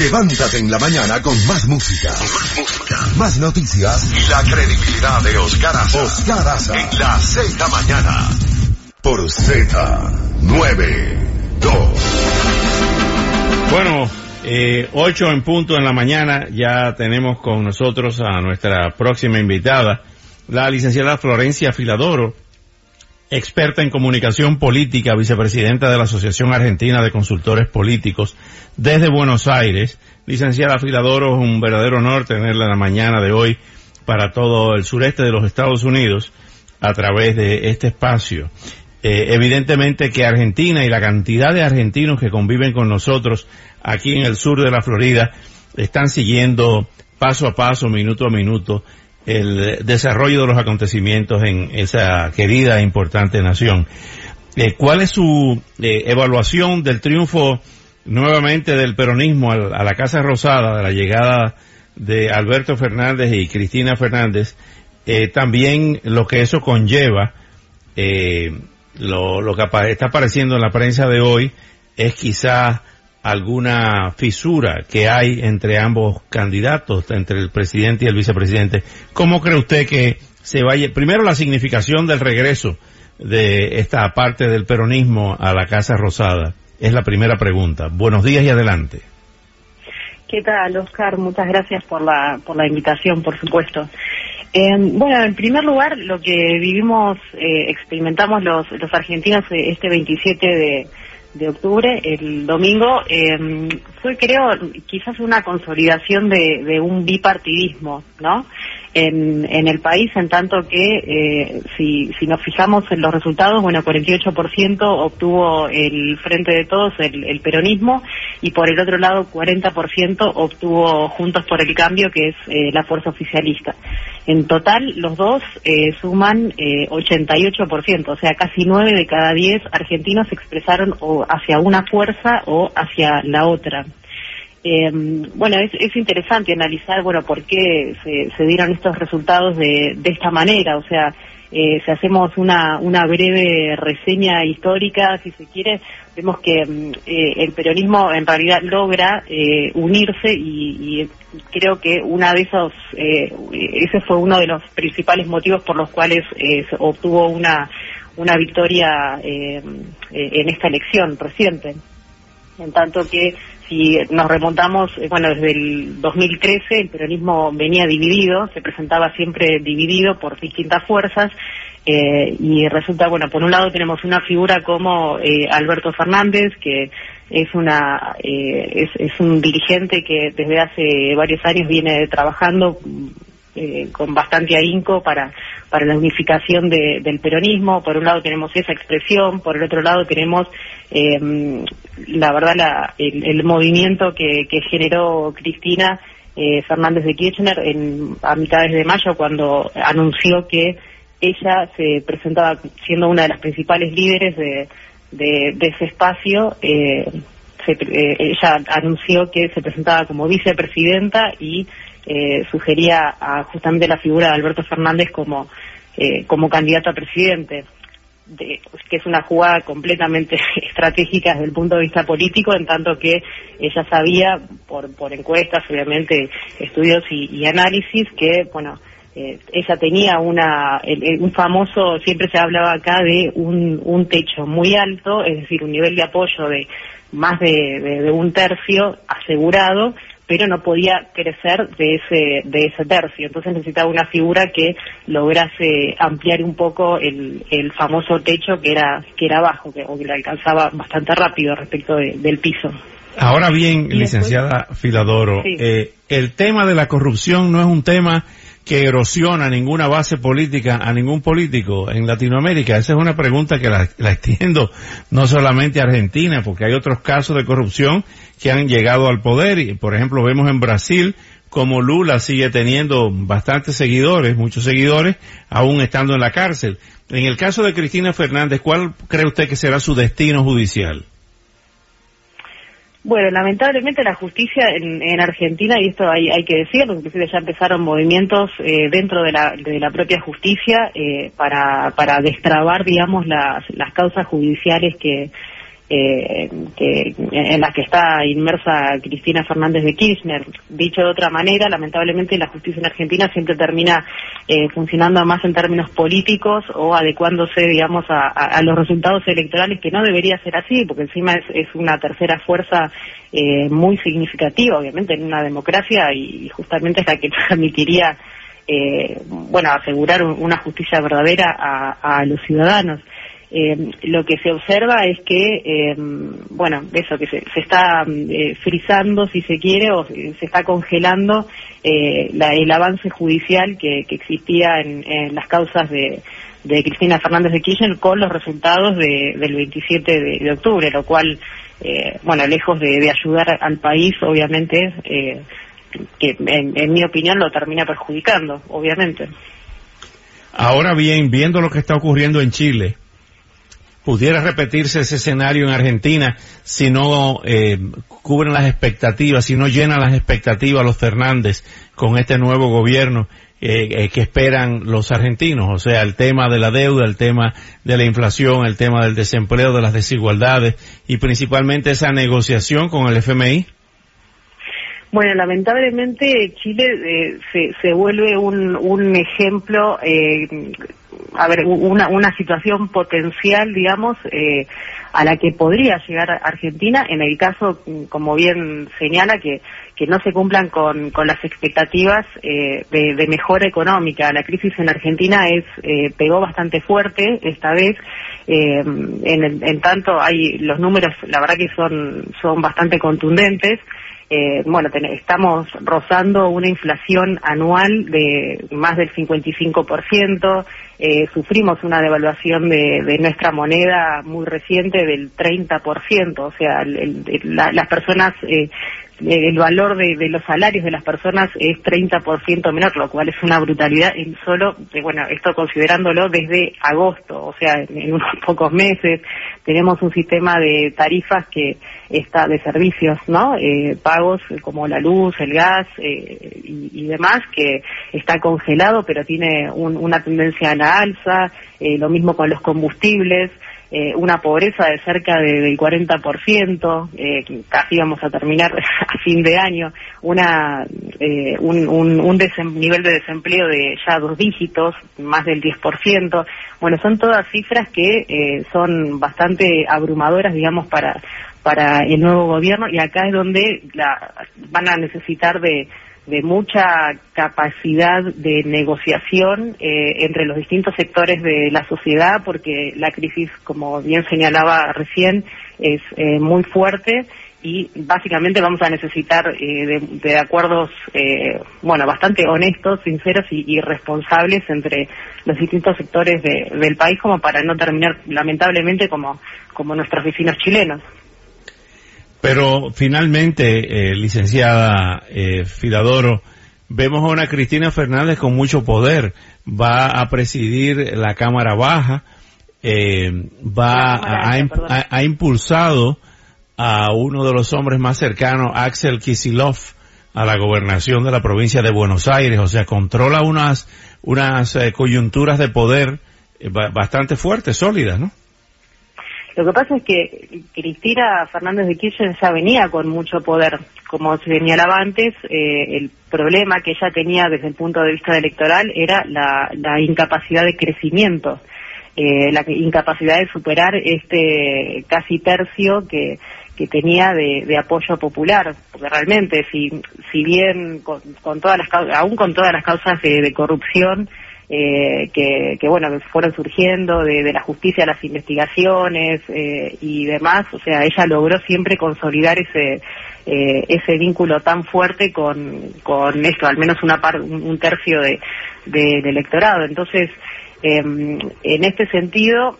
Levántate en la mañana con más música, más noticias. Y la credibilidad de Oscar Aza. Oscar Aza. En la Z mañana. Por Z92. Bueno, eh, 8 en punto en la mañana. Ya tenemos con nosotros a nuestra próxima invitada, la licenciada Florencia Filadoro, experta en comunicación política, vicepresidenta de la Asociación Argentina de Consultores Políticos desde Buenos Aires. Licenciada Filadoro, es un verdadero honor tenerla en la mañana de hoy para todo el sureste de los Estados Unidos a través de este espacio. Eh, evidentemente que Argentina y la cantidad de argentinos que conviven con nosotros aquí en el sur de la Florida están siguiendo paso a paso, minuto a minuto, el desarrollo de los acontecimientos en esa querida e importante nación. Eh, ¿Cuál es su eh, evaluación del triunfo nuevamente del peronismo a, la Casa Rosada, de la llegada de Alberto Fernández y Cristina Fernández? Eh, también lo que eso conlleva, lo, lo que está apareciendo en la prensa de hoy es quizá alguna fisura que hay entre ambos candidatos, entre el presidente y el vicepresidente. ¿Cómo cree usted que se vaya, primero la significación del regreso de esta parte del peronismo a la Casa Rosada? Es la primera pregunta. Buenos días y adelante. ¿Qué tal, Oscar? Muchas gracias por la, por la invitación, por supuesto. Eh, bueno, en primer lugar, lo que vivimos, eh, experimentamos los, los argentinos eh, este 27 de, de octubre, el domingo, eh, fue creo quizás una consolidación de, de un bipartidismo, ¿no? En, en, el país, en tanto que eh, si, si nos fijamos en los resultados, bueno, 48% obtuvo el Frente de Todos, el, el, peronismo, y por el otro lado 40% obtuvo Juntos por el Cambio, que es eh, la fuerza oficialista. En total, los dos eh, suman eh, 88%, o sea, casi 9 de cada 10 argentinos se expresaron o hacia una fuerza o hacia la otra. Eh, bueno, es, es, interesante analizar, bueno, por qué se, se dieron estos resultados de, de esta manera, o sea, eh, si hacemos una, una breve reseña histórica, si se quiere, vemos que eh, el peronismo en realidad logra eh, unirse y, y, creo que una de esos, eh, ese fue uno de los principales motivos por los cuales eh, obtuvo una, una victoria eh, en esta elección reciente. En tanto que si nos remontamos, eh, bueno, desde el 2013 el peronismo venía dividido, se presentaba siempre dividido por distintas fuerzas eh, y resulta, bueno, por un lado tenemos una figura como eh, Alberto Fernández, que es una eh, es, es, un dirigente que desde hace varios años viene trabajando eh, con bastante ahínco para para la unificación de, del peronismo. Por un lado tenemos esa expresión, por el otro lado tenemos, eh, la verdad, la, el, movimiento que, que generó Cristina eh, Fernández de Kirchner en, a mitades de mayo cuando anunció que ella se presentaba siendo una de las principales líderes de, de, de ese espacio. Eh, se, eh, ella anunció que se presentaba como vicepresidenta y eh, sugería a justamente la figura de Alberto Fernández como, eh, como candidato a presidente, de, que es una jugada completamente estratégica desde el punto de vista político, en tanto que ella sabía, por, por encuestas, obviamente, estudios y, y análisis, que, bueno, eh, ella tenía una, el, un famoso, siempre se hablaba acá de un, un techo muy alto, es decir, un nivel de apoyo de más de un tercio asegurado, pero no podía crecer de ese de ese tercio. Entonces necesitaba una figura que lograse ampliar un poco el, el famoso techo que era que era bajo, que, o que lo alcanzaba bastante rápido respecto de, del piso. Ahora bien, licenciada Filadoro, sí. eh, el tema de la corrupción no es un tema que erosiona ninguna base política a ningún político en Latinoamérica? Esa es una pregunta que la, extiendo no solamente a Argentina, porque hay otros casos de corrupción que han llegado al poder y, por ejemplo, vemos en Brasil como Lula sigue teniendo bastantes seguidores, muchos seguidores, aún estando en la cárcel. En el caso de Cristina Fernández, ¿cuál cree usted que será su destino judicial? Bueno, lamentablemente la justicia en, Argentina, y esto hay, hay que decirlo, inclusive ya empezaron movimientos eh, dentro de la, de la propia justicia eh, para, para destrabar, digamos, las, las causas judiciales que, eh, que, en las que está inmersa Cristina Fernández de Kirchner. Dicho de otra manera, lamentablemente la justicia en Argentina siempre termina eh, funcionando más en términos políticos o adecuándose, digamos, a, los resultados electorales, que no debería ser así, porque encima es, una tercera fuerza eh, muy significativa, obviamente, en una democracia y, justamente es la que permitiría, eh, bueno, asegurar una justicia verdadera a los ciudadanos. Eh, lo que se observa es que, eh, bueno, eso, que se, está eh, frizando, si se quiere, o se, está congelando el avance judicial que, existía en, las causas de, Cristina Fernández de Kirchner con los resultados del 27 de, octubre, lo cual, bueno, lejos de, ayudar al país, obviamente, que en mi opinión lo termina perjudicando, obviamente. Ahora bien, viendo lo que está ocurriendo en Chile, pudiera repetirse ese escenario en Argentina si no eh, cubren las expectativas, si no llenan las expectativas los Fernández con este nuevo gobierno eh, eh, que esperan los argentinos, o sea, el tema de la deuda, el tema de la inflación, el tema del desempleo, de las desigualdades y principalmente esa negociación con el FMI. Bueno, lamentablemente Chile eh, se, se, vuelve un, un ejemplo, eh, a ver, una, una situación potencial, digamos, eh, a la que podría llegar Argentina en el caso, como bien señala, que, que no se cumplan con, las expectativas eh, de, de, mejora económica. La crisis en Argentina es eh, pegó bastante fuerte esta vez. Eh, en, en tanto, hay los números, la verdad que son son bastante contundentes. Eh, bueno, estamos rozando una inflación anual de más del 55%, eh, sufrimos una devaluación de, nuestra moneda muy reciente del 30%, o sea, las personas el valor de, los salarios de las personas es 30% menor, lo cual es una brutalidad en solo, bueno, esto considerándolo desde agosto, o sea, en, unos pocos meses, tenemos un sistema de tarifas que está de servicios, ¿no? Eh, pagos como la luz, el gas eh, y, demás, que está congelado, pero tiene una tendencia a la alza, eh, lo mismo con los combustibles, eh, una pobreza de cerca de, del 40%, eh, casi vamos a terminar a fin de año, una, eh, un, un, un nivel de desempleo de ya dos dígitos, más del 10%. Bueno, son todas cifras que eh, son bastante abrumadoras, digamos, para, para el nuevo gobierno y acá es donde la, van a necesitar de de mucha capacidad de negociación eh, entre los distintos sectores de la sociedad, porque la crisis, como bien señalaba recién, es eh, muy fuerte y básicamente vamos a necesitar eh, de, acuerdos, bueno, bastante honestos, sinceros y, responsables entre los distintos sectores del país como para no terminar lamentablemente como, como nuestros vecinos chilenos. Pero finalmente, eh, licenciada eh, Fidadoro, vemos a una Cristina Fernández con mucho poder. Va a presidir la Cámara Baja, eh, va a, ha impulsado a uno de los hombres más cercanos, Axel Kisilov, a la gobernación de la provincia de Buenos Aires. O sea, controla unas, unas eh, coyunturas de poder eh, bastante fuertes, sólidas, ¿no? Lo que pasa es que Cristina Fernández de Kirchner ya venía con mucho poder. Como se señalaba antes, eh, el problema que ella tenía desde el punto de vista electoral era la, incapacidad de crecimiento, eh, la incapacidad de superar este casi tercio que, tenía de, apoyo popular, porque realmente si, si bien con, todas las aún con todas las causas de corrupción eh, que, bueno, que fueron surgiendo de, la justicia, las investigaciones eh, y demás, o sea, ella logró siempre consolidar ese eh, ese vínculo tan fuerte con, con esto, al menos una par, un tercio de, del electorado. Entonces, em, en este sentido,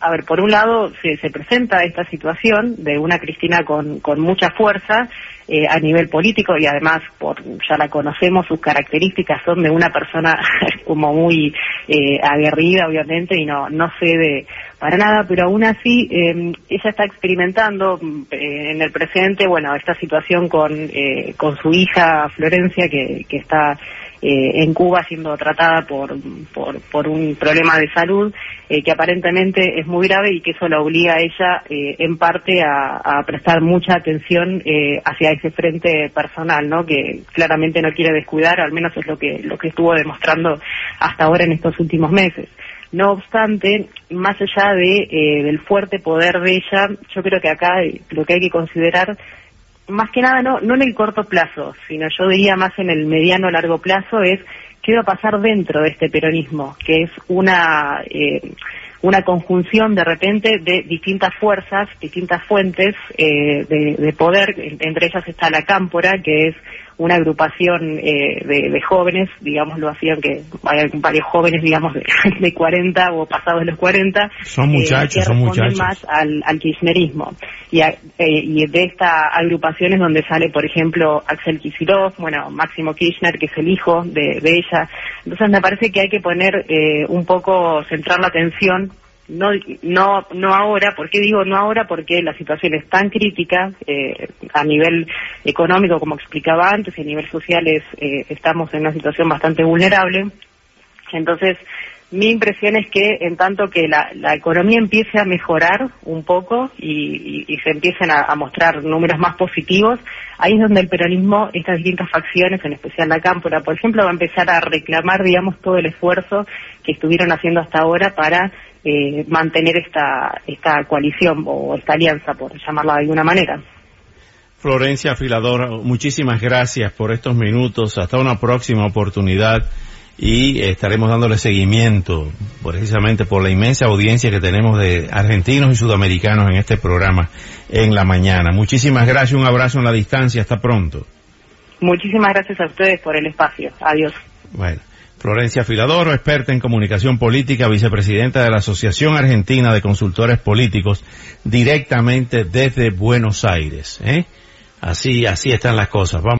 a ver, por un lado se, se, presenta esta situación de una Cristina con, con mucha fuerza eh, a nivel político y además, por ya la conocemos, sus características son de una persona como muy eh, aguerrida, obviamente, y no, no cede para nada, pero aún así eh, ella está experimentando eh, en el presente, bueno, esta situación con, eh, con su hija Florencia, que, que está eh, en Cuba siendo tratada por, por, un problema de salud eh, que aparentemente es muy grave y que eso la obliga a ella eh, en parte a, a, prestar mucha atención eh, hacia ese frente personal, ¿no? Que claramente no quiere descuidar, al menos es lo que lo que estuvo demostrando hasta ahora en estos últimos meses. No obstante, más allá de eh, del fuerte poder de ella, yo creo que acá lo que hay que considerar más que nada no, no en el corto plazo, sino yo diría más en el mediano largo plazo es qué va a pasar dentro de este peronismo, que es una eh, una conjunción de repente de distintas fuerzas, distintas fuentes eh, de, de, poder, entre ellas está la Cámpora, que es una agrupación eh, de, de, jóvenes, digámoslo así, aunque hay varios jóvenes, digamos, de, de 40 o pasados los 40, son muchachos, eh, que son muchachos. más al, al kirchnerismo. Y, a, eh, y de esta agrupación es donde sale, por ejemplo, Axel Kicillof, bueno, Máximo Kirchner, que es el hijo de, de ella. Entonces me parece que hay que poner eh, un poco, centrar la atención no no no ahora ¿por qué digo no ahora? porque la situación es tan crítica eh, a nivel económico como explicaba antes y a nivel social es, eh, estamos en una situación bastante vulnerable entonces mi impresión es que en tanto que la, economía empiece a mejorar un poco y, y, y se empiecen a, a, mostrar números más positivos, ahí es donde el peronismo, estas distintas facciones, en especial la Cámpora, por ejemplo, va a empezar a reclamar, digamos, todo el esfuerzo que estuvieron haciendo hasta ahora para eh, mantener esta, esta coalición o esta alianza, por llamarla de alguna manera. Florencia Afilador, muchísimas gracias por estos minutos. Hasta una próxima oportunidad y estaremos dándole seguimiento precisamente por la inmensa audiencia que tenemos de argentinos y sudamericanos en este programa en la mañana. Muchísimas gracias, un abrazo en la distancia, hasta pronto. Muchísimas gracias a ustedes por el espacio. Adiós. Bueno. Florencia Filadoro, experta en comunicación política, vicepresidenta de la Asociación Argentina de Consultores Políticos, directamente desde Buenos Aires. ¿eh? Así, así están las cosas. Vamos